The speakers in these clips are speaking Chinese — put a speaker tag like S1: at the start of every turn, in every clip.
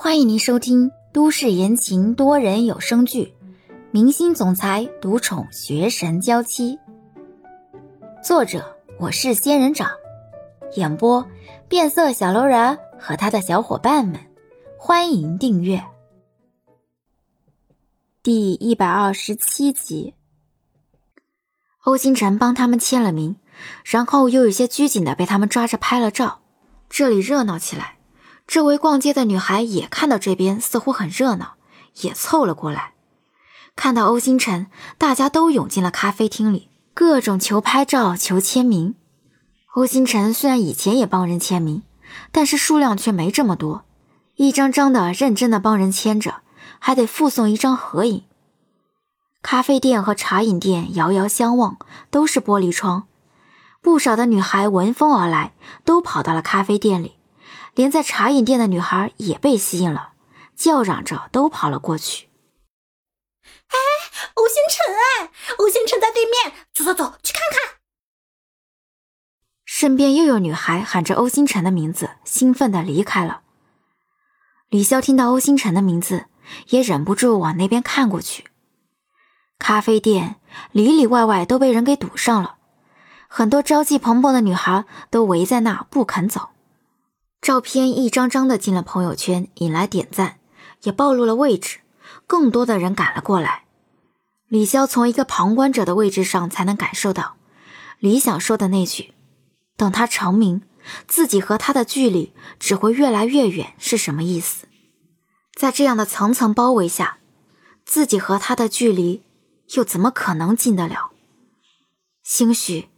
S1: 欢迎您收听都市言情多人有声剧《明星总裁独宠学神娇妻》，作者我是仙人掌，演播变色小楼人和他的小伙伴们。欢迎订阅第一百二十七集。欧星辰帮他们签了名，然后又有些拘谨的被他们抓着拍了照，这里热闹起来。周围逛街的女孩也看到这边似乎很热闹，也凑了过来。看到欧星辰，大家都涌进了咖啡厅里，各种求拍照、求签名。欧星辰虽然以前也帮人签名，但是数量却没这么多，一张张的认真的帮人签着，还得附送一张合影。咖啡店和茶饮店遥遥相望，都是玻璃窗，不少的女孩闻风而来，都跑到了咖啡店里。连在茶饮店的女孩也被吸引了，叫嚷着都跑了过去。
S2: 哎，欧星辰哎，欧星辰在对面，走走走，去看看。
S1: 身边又有女孩喊着欧星辰的名字，兴奋的离开了。李潇听到欧星辰的名字，也忍不住往那边看过去。咖啡店里里外外都被人给堵上了，很多朝气蓬勃的女孩都围在那不肯走。照片一张张的进了朋友圈，引来点赞，也暴露了位置，更多的人赶了过来。李潇从一个旁观者的位置上才能感受到，李想说的那句“等他成名，自己和他的距离只会越来越远”是什么意思？在这样的层层包围下，自己和他的距离又怎么可能近得了？兴许，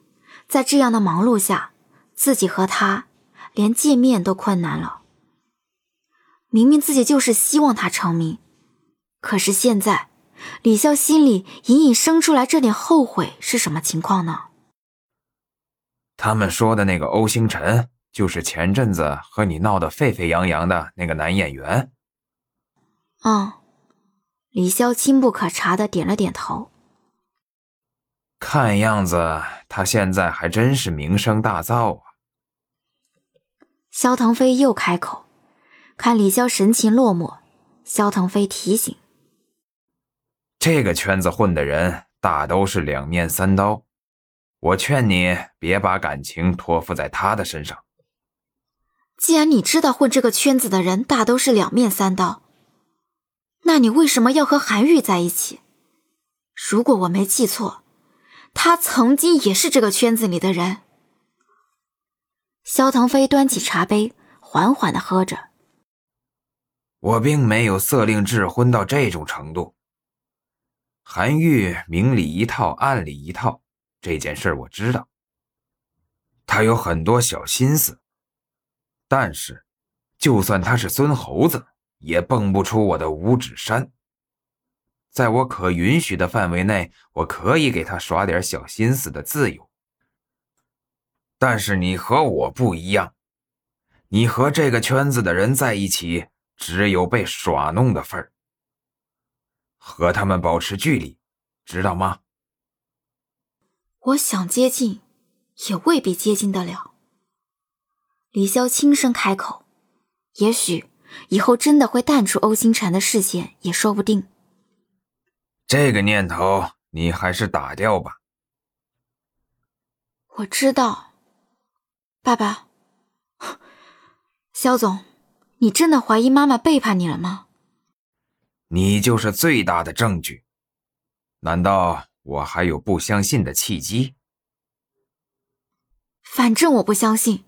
S1: 在这样的忙碌下，自己和他。连见面都困难了。明明自己就是希望他成名，可是现在，李潇心里隐隐生出来这点后悔是什么情况呢？
S3: 他们说的那个欧星辰，就是前阵子和你闹得沸沸扬扬的那个男演员。
S1: 嗯，李潇轻不可察的点了点头。
S3: 看样子他现在还真是名声大噪啊。
S1: 萧腾飞又开口，看李潇神情落寞，萧腾飞提醒：“
S3: 这个圈子混的人大都是两面三刀，我劝你别把感情托付在他的身上。”
S1: 既然你知道混这个圈子的人大都是两面三刀，那你为什么要和韩愈在一起？如果我没记错，他曾经也是这个圈子里的人。萧腾飞端起茶杯，缓缓的喝着。
S3: 我并没有色令智昏到这种程度。韩愈明里一套，暗里一套，这件事我知道。他有很多小心思，但是，就算他是孙猴子，也蹦不出我的五指山。在我可允许的范围内，我可以给他耍点小心思的自由。但是你和我不一样，你和这个圈子的人在一起，只有被耍弄的份儿。和他们保持距离，知道吗？
S1: 我想接近，也未必接近得了。李潇轻声开口：“也许以后真的会淡出欧星辰的视线，也说不定。”
S3: 这个念头你还是打掉吧。
S1: 我知道。爸爸，肖总，你真的怀疑妈妈背叛你了吗？
S3: 你就是最大的证据。难道我还有不相信的契机？
S1: 反正我不相信。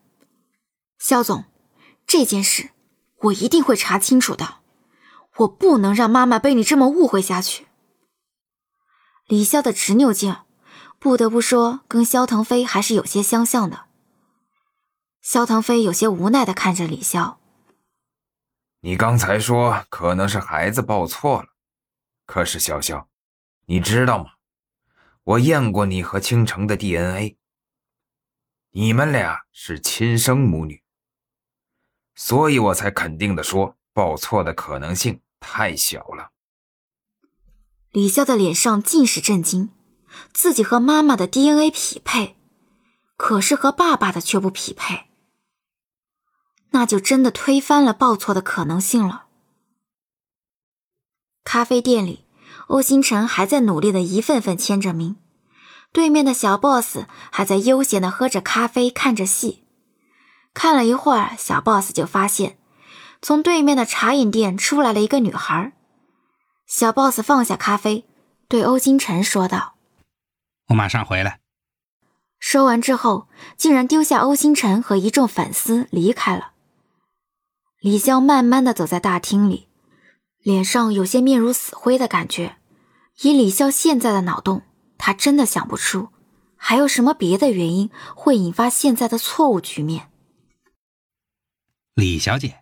S1: 肖总，这件事我一定会查清楚的。我不能让妈妈被你这么误会下去。李潇的执拗劲，不得不说，跟肖腾飞还是有些相像的。萧腾飞有些无奈的看着李潇：“
S3: 你刚才说可能是孩子报错了，可是潇潇，你知道吗？我验过你和倾城的 DNA，你们俩是亲生母女，所以我才肯定的说报错的可能性太小了。”
S1: 李潇的脸上尽是震惊，自己和妈妈的 DNA 匹配，可是和爸爸的却不匹配。那就真的推翻了报错的可能性了。咖啡店里，欧星辰还在努力的一份份签着名，对面的小 boss 还在悠闲的喝着咖啡，看着戏。看了一会儿，小 boss 就发现，从对面的茶饮店出来了一个女孩。小 boss 放下咖啡，对欧星辰说道：“
S4: 我马上回来。”
S1: 说完之后，竟然丢下欧星辰和一众粉丝离开了。李潇慢慢的走在大厅里。脸上有些面如死灰的感觉。以李潇现在的脑洞，他真的想不出还有什么别的原因会引发现在的错误局面。
S4: 李小姐，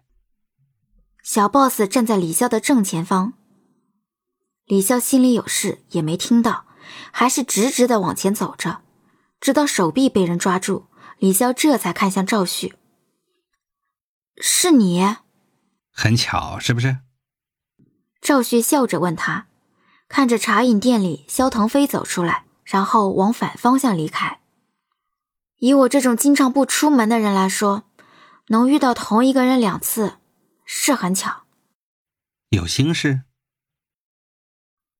S1: 小 boss 站在李潇的正前方。李潇心里有事也没听到，还是直直的往前走着，直到手臂被人抓住，李潇这才看向赵旭：“是你？
S4: 很巧，是不是？”
S1: 赵旭笑着问他，看着茶饮店里肖腾飞走出来，然后往反方向离开。以我这种经常不出门的人来说，能遇到同一个人两次，是很巧。
S4: 有心事？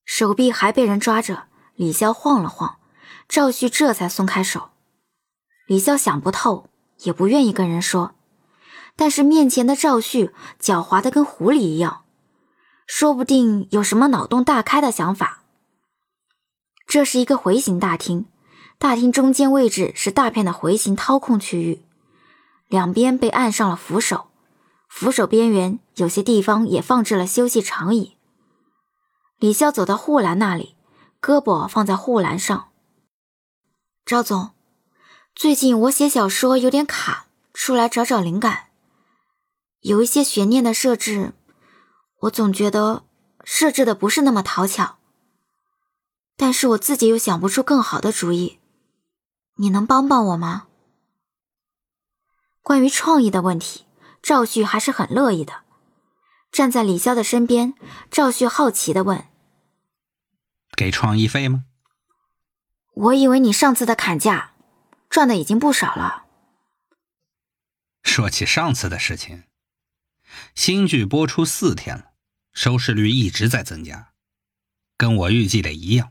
S1: 手臂还被人抓着，李潇晃了晃，赵旭这才松开手。李潇想不透，也不愿意跟人说，但是面前的赵旭狡猾的跟狐狸一样。说不定有什么脑洞大开的想法。这是一个回形大厅，大厅中间位置是大片的回形掏空区域，两边被按上了扶手，扶手边缘有些地方也放置了休息长椅。李潇走到护栏那里，胳膊放在护栏上。赵总，最近我写小说有点卡，出来找找灵感，有一些悬念的设置。我总觉得设置的不是那么讨巧，但是我自己又想不出更好的主意，你能帮帮我吗？关于创意的问题，赵旭还是很乐意的。站在李潇的身边，赵旭好奇的问：“
S4: 给创意费吗？”
S1: 我以为你上次的砍价赚的已经不少了。
S4: 说起上次的事情，新剧播出四天了。收视率一直在增加，跟我预计的一样。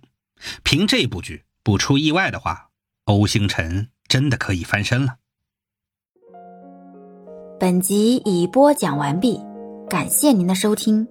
S4: 凭这部剧，不出意外的话，欧星辰真的可以翻身了。
S1: 本集已播讲完毕，感谢您的收听。